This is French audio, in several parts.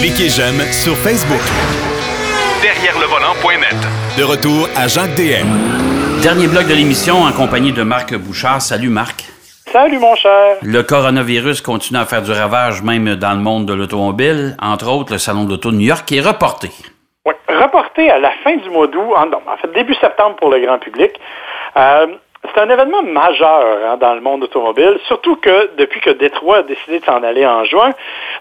Cliquez j'aime sur Facebook. Derrière le volant.net. De retour à Jacques DM. Dernier bloc de l'émission en compagnie de Marc Bouchard. Salut Marc. Salut mon cher. Le coronavirus continue à faire du ravage même dans le monde de l'automobile. Entre autres, le salon de l'auto de New York est reporté. Oui, reporté à la fin du mois d'août, en, en, fait début septembre pour le grand public. Euh, c'est un événement majeur hein, dans le monde automobile, surtout que depuis que Détroit a décidé de s'en aller en juin.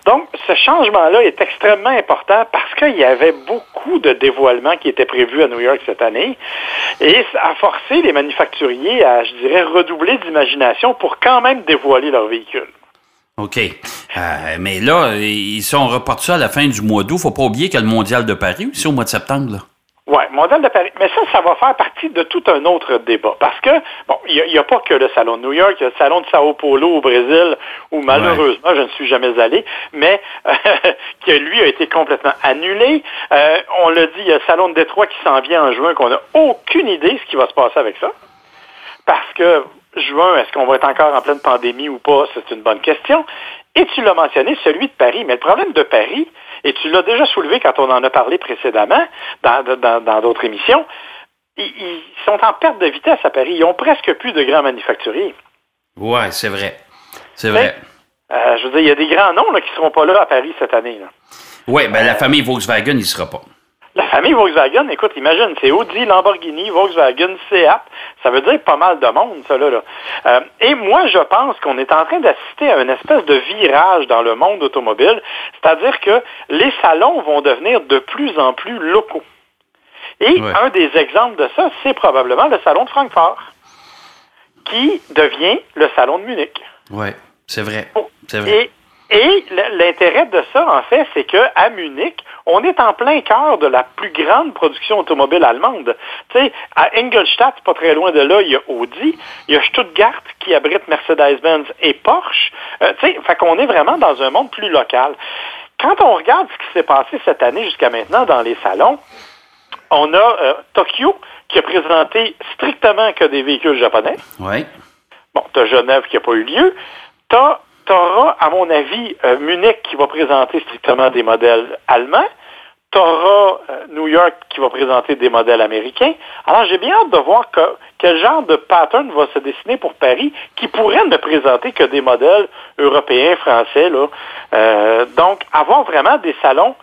Donc, ce changement-là est extrêmement important parce qu'il y avait beaucoup de dévoilements qui étaient prévus à New York cette année et ça a forcé les manufacturiers à, je dirais, redoubler d'imagination pour quand même dévoiler leurs véhicules. OK. Euh, mais là, ils sont reportés ça à la fin du mois d'août. Faut pas oublier qu'il y a le Mondial de Paris aussi au mois de septembre. Oui, Mondial de Paris. Mais ça, ça va faire partie de tout un autre débat. Parce que, bon, il n'y a, a, pas que le Salon de New York, il y a le Salon de Sao Paulo au Brésil, où malheureusement, ouais. je ne suis jamais allé, mais euh, que lui a été complètement annulé. Euh, on l'a dit, il y a le Salon de Détroit qui s'en vient en juin, qu'on n'a aucune idée ce qui va se passer avec ça. Parce que, juin, est-ce qu'on va être encore en pleine pandémie ou pas? C'est une bonne question. Et tu l'as mentionné, celui de Paris. Mais le problème de Paris, et tu l'as déjà soulevé quand on en a parlé précédemment dans d'autres dans, dans émissions, ils, ils, sont en perte de vitesse à Paris. Ils ont presque plus de grands manufacturiers. Ouais, c'est vrai. C'est vrai. Euh, je veux dire, il y a des grands noms là, qui ne seront pas là à Paris cette année. Oui, mais ben, euh, la famille Volkswagen n'y sera pas. La famille Volkswagen, écoute, imagine, c'est Audi, Lamborghini, Volkswagen, Seat. Ça veut dire pas mal de monde, ça, là. là. Euh, et moi, je pense qu'on est en train d'assister à une espèce de virage dans le monde automobile. C'est-à-dire que les salons vont devenir de plus en plus locaux. Et ouais. un des exemples de ça, c'est probablement le salon de Francfort, qui devient le salon de Munich. Oui, c'est vrai. C'est vrai. Et, et l'intérêt de ça, en fait, c'est qu'à Munich, on est en plein cœur de la plus grande production automobile allemande. Tu sais, à Ingolstadt, pas très loin de là, il y a Audi, il y a Stuttgart qui abrite Mercedes-Benz et Porsche. Euh, tu sais, fait qu'on est vraiment dans un monde plus local. Quand on regarde ce qui s'est passé cette année jusqu'à maintenant dans les salons, on a euh, Tokyo qui a présenté strictement que des véhicules japonais. Oui. Bon, tu as Genève qui n'a pas eu lieu. Tu as tu auras, à mon avis, euh, Munich qui va présenter strictement des modèles allemands. Tu auras euh, New York qui va présenter des modèles américains. Alors, j'ai bien hâte de voir que, quel genre de pattern va se dessiner pour Paris qui pourrait ne présenter que des modèles européens, français. Là. Euh, donc, avoir vraiment des salons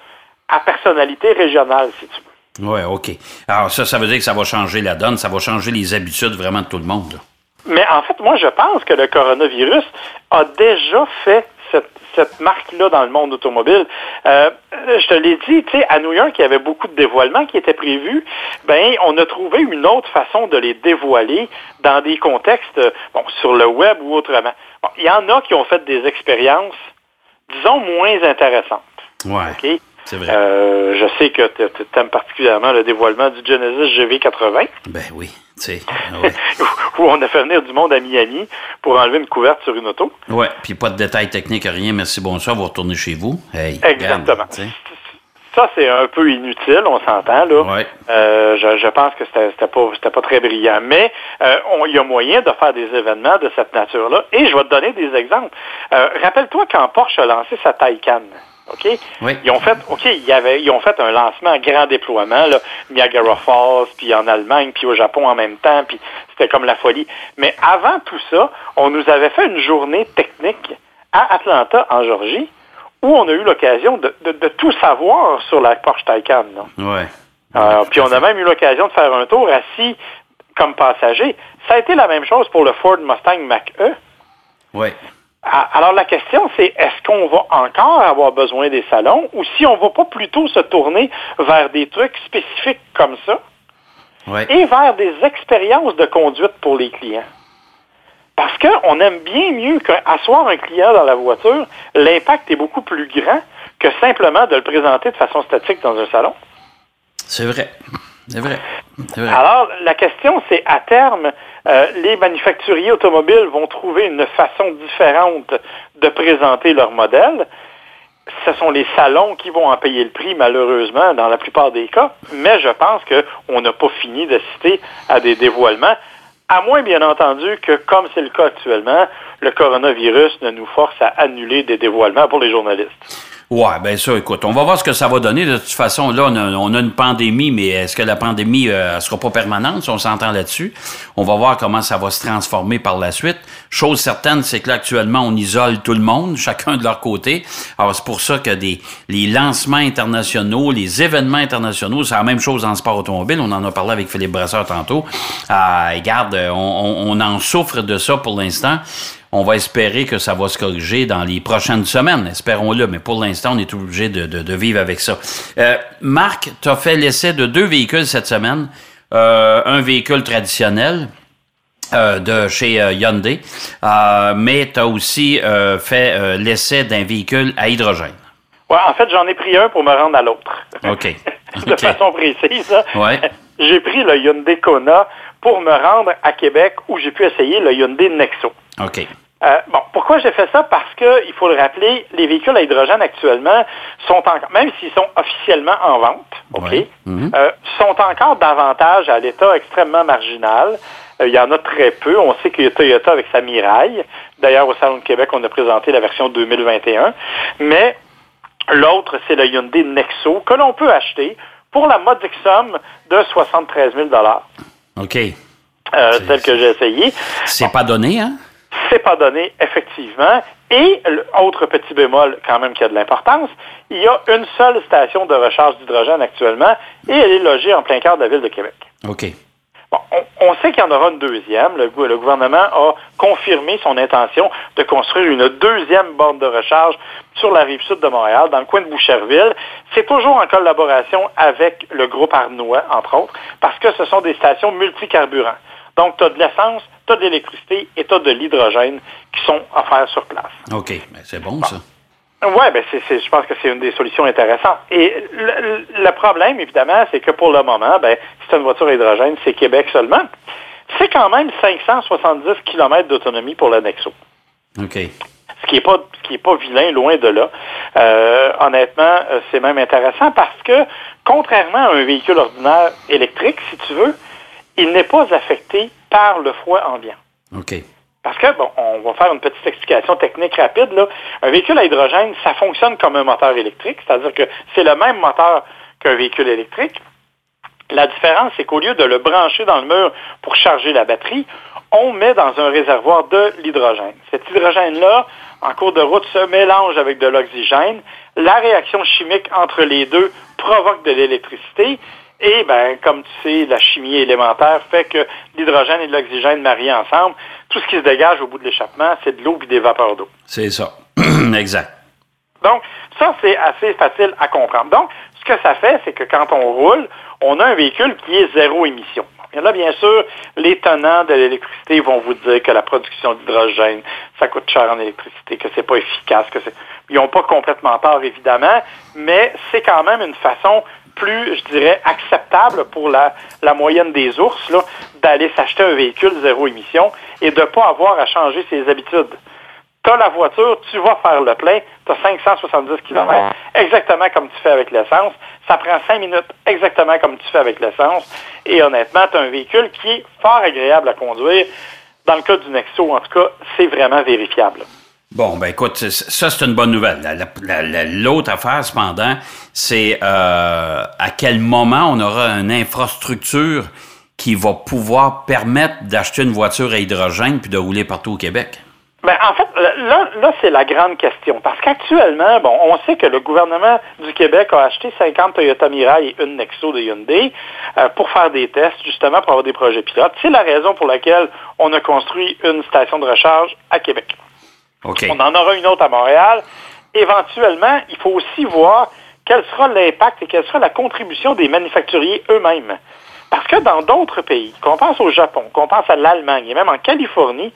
à personnalité régionale, si tu veux. Oui, OK. Alors, ça, ça veut dire que ça va changer la donne, ça va changer les habitudes vraiment de tout le monde. Mais en fait, moi, je pense que le coronavirus a déjà fait cette, cette marque-là dans le monde automobile. Euh, je te l'ai dit, tu sais, à New York, il y avait beaucoup de dévoilements qui étaient prévus. Ben, on a trouvé une autre façon de les dévoiler dans des contextes, bon, sur le web ou autrement. Bon, il y en a qui ont fait des expériences, disons, moins intéressantes. Ouais. Okay? C'est vrai. Euh, je sais que tu aimes particulièrement le dévoilement du Genesis GV80. Ben oui, tu sais. Ouais. Où on a fait venir du monde à Miami pour enlever une couverte sur une auto. Ouais, puis pas de détails techniques, rien. Merci, bonsoir, vous retournez chez vous. Hey, Exactement. Regarde, ça, c'est un peu inutile, on s'entend, là. Ouais. Euh, je, je, pense que c'était pas, pas très brillant. Mais euh, il y a moyen de faire des événements de cette nature-là. Et je vais te donner des exemples. Euh, Rappelle-toi quand Porsche a lancé sa Taycan. OK? Oui. Ils ont fait, OK, ils ont fait un lancement en grand déploiement, là, Niagara Falls, puis en Allemagne, puis au Japon en même temps, puis c'était comme la folie. Mais avant tout ça, on nous avait fait une journée technique à Atlanta, en Georgie, où on a eu l'occasion de, de, de, tout savoir sur la Porsche Taycan. Ouais. Euh, puis on a même eu l'occasion de faire un tour assis comme passager. Ça a été la même chose pour le Ford Mustang Mach-E. Ouais. Alors la question, c'est est-ce qu'on va encore avoir besoin des salons ou si on va pas plutôt se tourner vers des trucs spécifiques comme ça ouais. et vers des expériences de conduite pour les clients? Parce qu'on aime bien mieux qu'asseoir un client dans la voiture, l'impact est beaucoup plus grand que simplement de le présenter de façon statique dans un salon. C'est vrai. C'est vrai. Alors, la question, c'est à terme, euh, les manufacturiers automobiles vont trouver une façon différente de présenter leur modèle. Ce sont les salons qui vont en payer le prix, malheureusement, dans la plupart des cas. Mais je pense qu'on n'a pas fini d'assister à des dévoilements, à moins, bien entendu, que, comme c'est le cas actuellement, le coronavirus ne nous force à annuler des dévoilements pour les journalistes. Ouais, ben ça, écoute, on va voir ce que ça va donner. De toute façon, là, on a, une pandémie, mais est-ce que la pandémie euh, elle sera pas permanente, si on s'entend là-dessus? On va voir comment ça va se transformer par la suite. Chose certaine, c'est que là, actuellement, on isole tout le monde, chacun de leur côté. Alors, c'est pour ça que des, les lancements internationaux, les événements internationaux, c'est la même chose en sport automobile. On en a parlé avec Philippe Brasseur tantôt. Euh, regarde, on, on, on en souffre de ça pour l'instant. On va espérer que ça va se corriger dans les prochaines semaines. Espérons-le, mais pour l'instant, on est obligé de, de, de, vivre avec ça. Euh, Marc, tu as fait l'essai de deux véhicules cette semaine. Euh, un véhicule traditionnel, euh, de chez euh, Hyundai, euh, mais tu as aussi euh, fait l'essai d'un véhicule à hydrogène. Oui, en fait, j'en ai pris un pour me rendre à l'autre. OK. de façon précise. hein. Ouais. J'ai pris le Hyundai Kona pour me rendre à Québec où j'ai pu essayer le Hyundai Nexo. OK. Euh, bon, pourquoi j'ai fait ça? Parce que, il faut le rappeler, les véhicules à hydrogène actuellement sont encore, même s'ils sont officiellement en vente, OK, Ouais. Mhm. euh, sont encore davantage à l'état extrêmement marginal. Euh, il y en a très peu. On sait que Toyota avec sa Mirai, d'ailleurs au Salon de Québec, on a présenté la version 2021, mais l'autre, c'est le Hyundai Nexo que l'on peut acheter pour la modique somme de 73 000 OK. euh, celle que j'ai essayée. C'est pas donné, hein? C'est pas donné, effectivement. Et, autre petit bémol quand même qui a de l'importance, il y a une seule station de recharge d'hydrogène actuellement et elle est logée en plein cœur de la ville de Québec. OK. Bon, on, on sait qu'il y en aura une deuxième. Le gouvernement a confirmé son intention de construire une deuxième borne de recharge sur la rive sud de Montréal, dans le coin de Boucherville. C'est toujours en collaboration avec le groupe Arnois, entre autres, parce que ce sont des stations multicarburants. Donc, tu as de l'essence, tu as de l'électricité et tu as de l'hydrogène qui sont offerts sur place. OK. Ben, c'est bon, ça. Oui, ben c'est, c'est- je pense que c'est une des solutions intéressantes. Et le, problème, évidemment, c'est que pour le moment, ben, c'est une voiture à hydrogène, c'est Québec seulement. C'est quand même 570 km d'autonomie pour le Nexo. OK. Ce qui n'est pas, ce qui est pas vilain, loin de là. Euh, honnêtement, euh, c'est même intéressant parce que, contrairement à un véhicule ordinaire électrique, si tu veux, il n'est pas affecté par le froid ambiant. OK. Parce que, bon, on va faire une petite explication technique rapide. Là. Un véhicule à hydrogène, ça fonctionne comme un moteur électrique, c'est-à-dire que c'est le même moteur qu'un véhicule électrique. La différence, c'est qu'au lieu de le brancher dans le mur pour charger la batterie, on met dans un réservoir de l'hydrogène. Cet hydrogène-là, en cours de route, se mélange avec de l'oxygène. La réaction chimique entre les deux provoque de l'électricité. Et, ben, comme tu sais, la chimie élémentaire fait que l'hydrogène et l'oxygène mariés ensemble, tout ce qui se dégage au bout de l'échappement, c'est de l'eau et des vapeurs d'eau. C'est ça. exact. Donc, ça, c'est assez facile à comprendre. Donc, ce que ça fait, c'est que quand on roule, on a un véhicule qui est zéro émission. Et là, bien sûr, les tenants de l'électricité vont vous dire que la production d'hydrogène, ça coûte cher en électricité, que c'est pas efficace, que c'est. Ils n'ont pas complètement tort, évidemment, mais c'est quand même une façon plus, je dirais, acceptable pour la, la moyenne des ours, d'aller s'acheter un véhicule zéro émission et de ne pas avoir à changer ses habitudes. Tu as la voiture, tu vas faire le plein, tu as 570 km, exactement comme tu fais avec l'essence. Ça prend 5 minutes, exactement comme tu fais avec l'essence. Et honnêtement, tu as un véhicule qui est fort agréable à conduire. Dans le cas du Nexo, en tout cas, c'est vraiment vérifiable. Bon, ben écoute, ça c'est une bonne nouvelle. La- la- la- L'autre affaire, cependant, c'est euh, à quel moment on aura une infrastructure qui va pouvoir permettre d'acheter une voiture à hydrogène puis de rouler partout au Québec? Ben, en fait, là, là c'est la grande question. Parce qu'actuellement, bon, on sait que le gouvernement du Québec a acheté 50 Toyota Mirai et une Nexo de Hyundai euh, pour faire des tests, justement, pour avoir des projets pilotes. C'est la raison pour laquelle on a construit une station de recharge à Québec. On en aura une autre à Montréal. Éventuellement, il faut aussi voir quel sera l'impact et quelle sera la contribution des manufacturiers eux-mêmes. Parce que dans d'autres pays, qu'on pense au Japon, qu'on pense à l'Allemagne et même en Californie,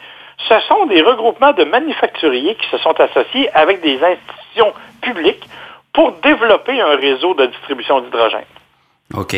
ce sont des regroupements de manufacturiers qui se sont associés avec des institutions publiques pour développer un réseau de distribution d'hydrogène. OK.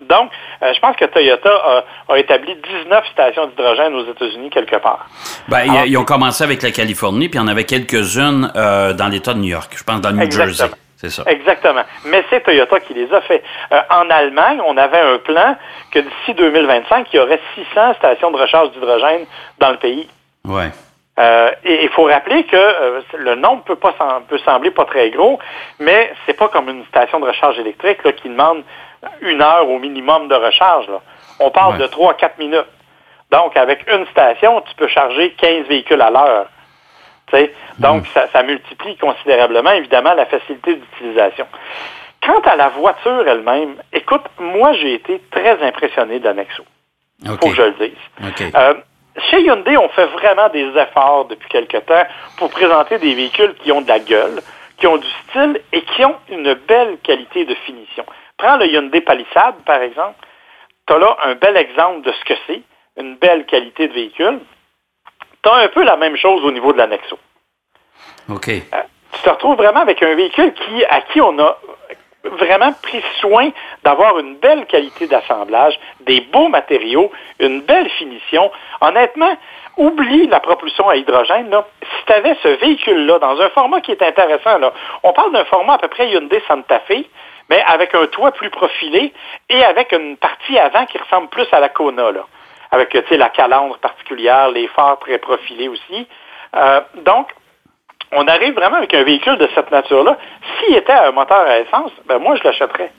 Donc, euh, je pense que Toyota a, a établi 19 stations d'hydrogène aux États-Unis quelque part. Ben, ils- ont commencé avec la Californie, puis il y en avait quelques-unes euh, dans l'État de New York. Je pense dans le New Exactement. Jersey. C'est ça. Exactement. Mais c'est Toyota qui les a fait. Euh, en Allemagne, on avait un plan que d'ici 2025, il y aurait 600 stations de recharge d'hydrogène dans le pays. Ouais. Euh, et il faut rappeler que euh, le nombre peut pas peut sembler pas très gros, mais c'est pas comme une station de recharge électrique là, qui demande une heure au minimum de recharge. Là. On parle de 3 à 4 minutes. Donc, avec une station, tu peux charger 15 véhicules à l'heure. Donc, mm. ça, ça, multiplie considérablement, évidemment, la facilité d'utilisation. Quant à la voiture elle-même, écoute, moi, j'ai été très impressionné de la Nexo. Il faut que je le dise. Euh, chez Hyundai, on fait vraiment des efforts depuis quelque temps pour présenter des véhicules qui ont de la gueule, qui ont du style et qui ont une belle qualité de finition. Prends le Hyundai Palisade, par exemple. Tu as là un bel exemple de ce que c'est, une belle qualité de véhicule. Tu as un peu la même chose au niveau de la Nexo. OK. Euh, tu te retrouves vraiment avec un véhicule qui, à qui on a vraiment pris soin d'avoir une belle qualité d'assemblage, des beaux matériaux, une belle finition. Honnêtement, oublie la propulsion à hydrogène. Là. Si tu avais ce véhicule-là dans un format qui est intéressant, là, on parle d'un format à peu près Hyundai Santa Fe, mais avec un toit plus profilé et avec une partie avant qui ressemble plus à la Kona, là, avec la calandre particulière, les phares très profilés aussi. Euh, donc, on arrive vraiment avec un véhicule de cette nature-là. S'il était un moteur à essence, ben moi, je l'achèterais.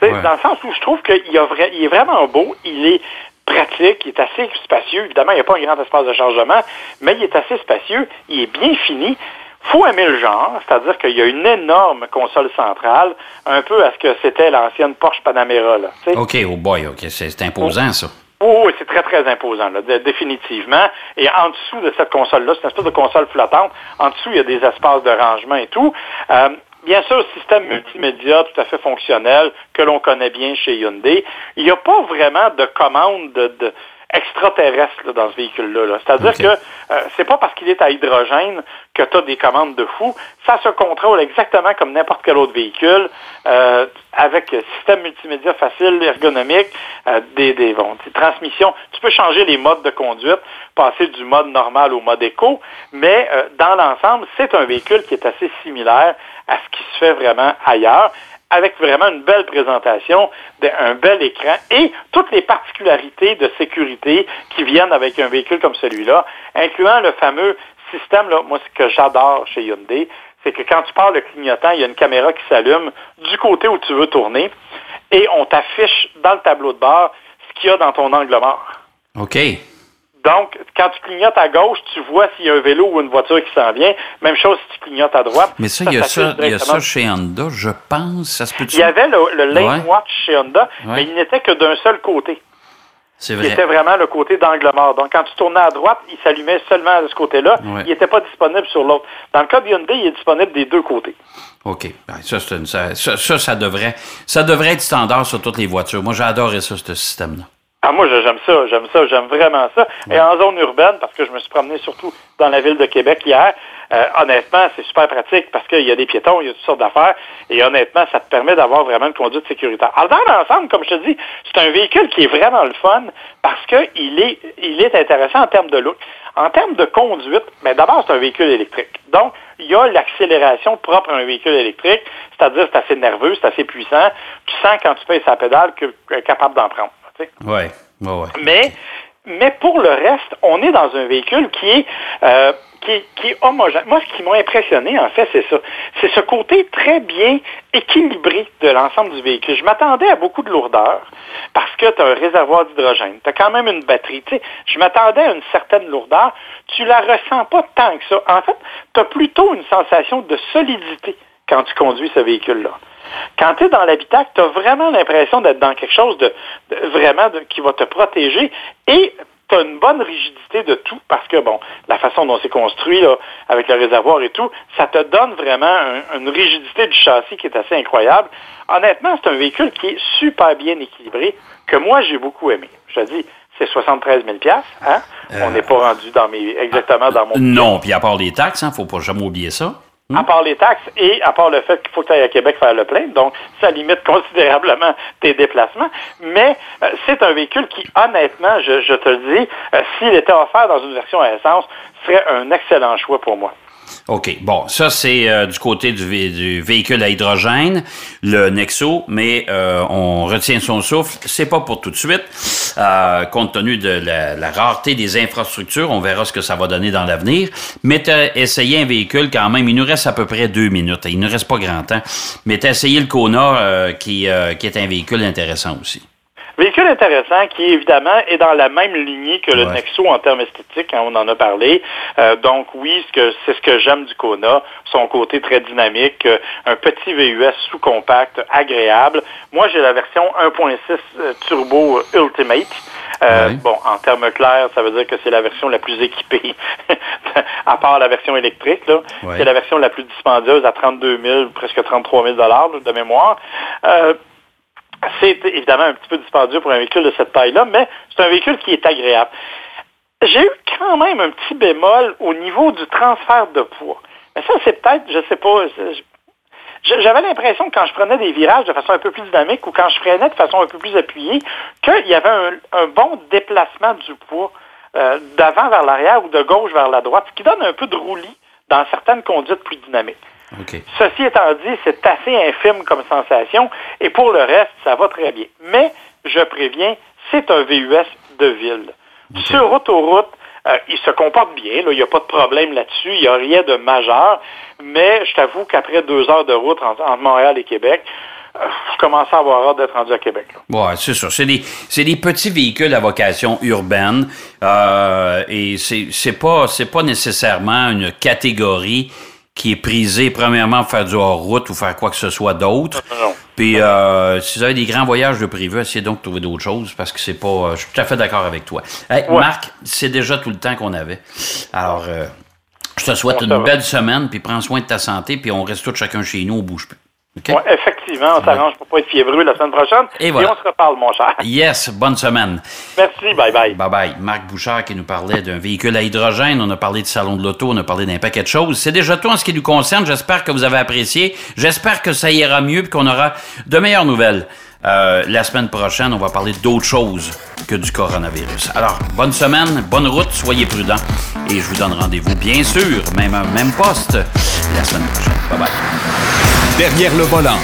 Dans le sens où je trouve qu'il est vraiment beau, il est pratique, il est assez spacieux. Évidemment, il n'y a pas un grand espace de chargement, mais il est assez spacieux, il est bien fini. faut aimer le genre, c'est-à-dire qu'il y a une énorme console centrale, un peu à ce que c'était l'ancienne Porsche Panamera. Là, OK, oh boy, OK, c'est imposant ça. Oh, c'est très, très imposant, là, définitivement. Et en dessous de cette console-là, c'est une espèce de console flottante. En dessous, il y a des espaces de rangement et tout. Euh, bien sûr, système multimédia tout à fait fonctionnel que l'on connaît bien chez Hyundai. Il n'y a pas vraiment de commande de extraterrestre dans ce véhicule-là. C'est-à-dire que euh, c'est pas parce qu'il est à hydrogène que tu as des commandes de fou. Ça se contrôle exactement comme n'importe quel autre véhicule, euh, avec système multimédia facile, ergonomique, euh, des, des, bon, des, transmissions. Tu peux changer les modes de conduite, passer du mode normal au mode éco, mais dans l'ensemble, c'est un véhicule qui est assez similaire à ce qui se fait vraiment ailleurs avec vraiment une belle présentation, un bel écran et toutes les particularités de sécurité qui viennent avec un véhicule comme celui-là, incluant le fameux système, là, moi, ce que j'adore chez Hyundai, c'est que quand tu parles le clignotant, il y a une caméra qui s'allume du côté où tu veux tourner et on t'affiche dans le tableau de bord ce qu'il y a dans ton angle mort. OK. Donc, quand tu clignotes à gauche, tu vois s'il y a un vélo ou une voiture qui s'en vient. Même chose si tu clignotes à droite. Mais ça, il y, a ça, y a ça chez Honda, je pense. Ça se peut Il y avait le, Lane Watch chez Honda, mais il n'était que d'un seul côté. C'est vrai. C'était vraiment le côté d'angle mort. Donc, quand tu tournais à droite, il s'allumait seulement de ce côté-là. Il n'était pas disponible sur l'autre. Dans le cas de Hyundai, il est disponible des deux côtés. OK. Ben, ça, ça, ça, ça, devrait, ça devrait être standard sur toutes les voitures. Moi, j'ai adoré ça, ce système-là. Ah, moi, j'aime ça, j'aime ça, j'aime vraiment ça. Et en zone urbaine, parce que je me suis promené surtout dans la ville de Québec hier, euh, honnêtement, c'est super pratique parce qu'il y a des piétons, il y a toutes sortes d'affaires, et honnêtement, ça te permet d'avoir vraiment une conduite sécuritaire. Alors, dans l'ensemble, comme je te dis, c'est un véhicule qui est vraiment le fun parce qu'il est, il est intéressant en termes de look. En termes de conduite, mais d'abord, c'est un véhicule électrique. Donc, il y a l'accélération propre à un véhicule électrique, c'est-à-dire c'est assez nerveux, c'est assez puissant. Tu sens quand tu payes sa pédale que est capable d'en prendre. Oui, ouais. Mais, mais pour le reste, on est dans un véhicule qui est, euh, qui, qui est homogène. Moi, ce qui m'a impressionné, en fait, c'est ça. C'est ce côté très bien équilibré de l'ensemble du véhicule. Je m'attendais à beaucoup de lourdeur parce que tu as un réservoir d'hydrogène. Tu as quand même une batterie. Je m'attendais à une certaine lourdeur. Tu la ressens pas tant que ça. En fait, tu as plutôt une sensation de solidité quand tu conduis ce véhicule-là. Quand tu es dans l'habitacle, tu as vraiment l'impression d'être dans quelque chose de, vraiment qui va te protéger et tu as une bonne rigidité de tout parce que, bon, la façon dont c'est construit, là, avec le réservoir et tout, ça te donne vraiment une rigidité du châssis qui est assez incroyable. Honnêtement, c'est un véhicule qui est super bien équilibré, que moi, j'ai beaucoup aimé. Je te dis, c'est 73 000 hein? On n'est pas rendu dans mes, exactement dans mon... Non, puis à part les taxes, il hein, ne faut pas jamais oublier ça. À part les taxes et à part le fait qu'il faut que tu ailles à Québec faire le plein, donc ça limite considérablement tes déplacements. Mais euh, c'est un véhicule qui, honnêtement, je, te le dis, euh, s'il était offert dans une version à essence, serait un excellent choix pour moi. OK. Bon, ça, c'est euh, du côté du, vé- du véhicule à hydrogène, le Nexo, mais euh, on retient son souffle. C'est pas pour tout de suite. Euh, compte tenu de la, la rareté des infrastructures, on verra ce que ça va donner dans l'avenir. Mais t'as essayé un véhicule quand même. Il nous reste à peu près deux minutes. Il ne reste pas grand temps. Mais t'as essayé le Kona, euh, qui, euh, qui est un véhicule intéressant aussi. Véhicule intéressant qui, évidemment, est dans la même lignée que le Ouais. Nexo en termes esthétiques, hein, on en a parlé. Euh, donc, oui, c'est ce que j'aime du Kona, son côté très dynamique, euh, un petit VUS sous-compact, agréable. Moi, j'ai la version 1.6 euh, Turbo Ultimate. Euh, Ouais. Bon, en termes clairs, ça veut dire que c'est la version la plus équipée, à part la version électrique. Ouais. C'est la version la plus dispendieuse à 32 000, presque 33 000 dollars de mémoire. Euh, c'est évidemment un petit peu dispendieux pour un véhicule de cette taille-là, mais c'est un véhicule qui est agréable. J'ai eu quand même un petit bémol au niveau du transfert de poids. Mais ça, c'est peut-être, je sais pas, j'avais l'impression que quand je prenais des virages de façon un peu plus dynamique ou quand je freinais de façon un peu plus appuyée, qu'il y avait un, un bon déplacement du poids euh, d'avant vers l'arrière ou de gauche vers la droite, ce qui donne un peu de roulis dans certaines conduites plus dynamiques. Ceci étant dit, c'est assez infime comme sensation et pour le reste, ça va très bien. Mais, je préviens, c'est un VUS de ville. Sur autoroute, euh, il se comporte bien, il n'y a pas de problème là-dessus, il n'y a rien de majeur, mais je t'avoue qu'après deux heures de route entre, entre Montréal et Québec, euh, je commence à avoir hâte d'être rendu à Québec. Ouais, c'est ça. C'est des, des petits véhicules à vocation urbaine euh, et c'est, pas, c'est pas nécessairement une catégorie qui est prisée premièrement pour faire du hors-route ou faire quoi que ce soit d'autre. Puis euh, si vous avez des grands voyages de privé, essayez donc de trouver d'autres choses parce que c'est pas. euh, je suis tout à fait d'accord avec toi. Hey, Ouais. Marc, c'est déjà tout le temps qu'on avait. Alors, euh, je te souhaite une belle semaine, puis prends soin de ta santé, puis on reste tous chacun chez nous, on bouge plus. OK? Ouais, effectivement, on s'arrange pour pas être fiévreux la semaine prochaine. Et voilà. on se reparle, mon cher. Yes, bonne semaine. Merci, bye bye. Bye bye. Marc Bouchard qui nous parlait d'un véhicule à hydrogène. On a parlé du salon de l'auto. On a parlé d'un paquet de choses. C'est déjà tout en ce qui nous concerne. J'espère que vous avez apprécié. J'espère que ça ira mieux et qu'on aura de meilleures nouvelles. Euh, la semaine prochaine, on va parler d'autres choses que du coronavirus. Alors, bonne semaine, bonne route, soyez prudents. Et je vous donne rendez-vous, bien sûr, même, même poste, la semaine prochaine. Bye bye. Derrière le volant.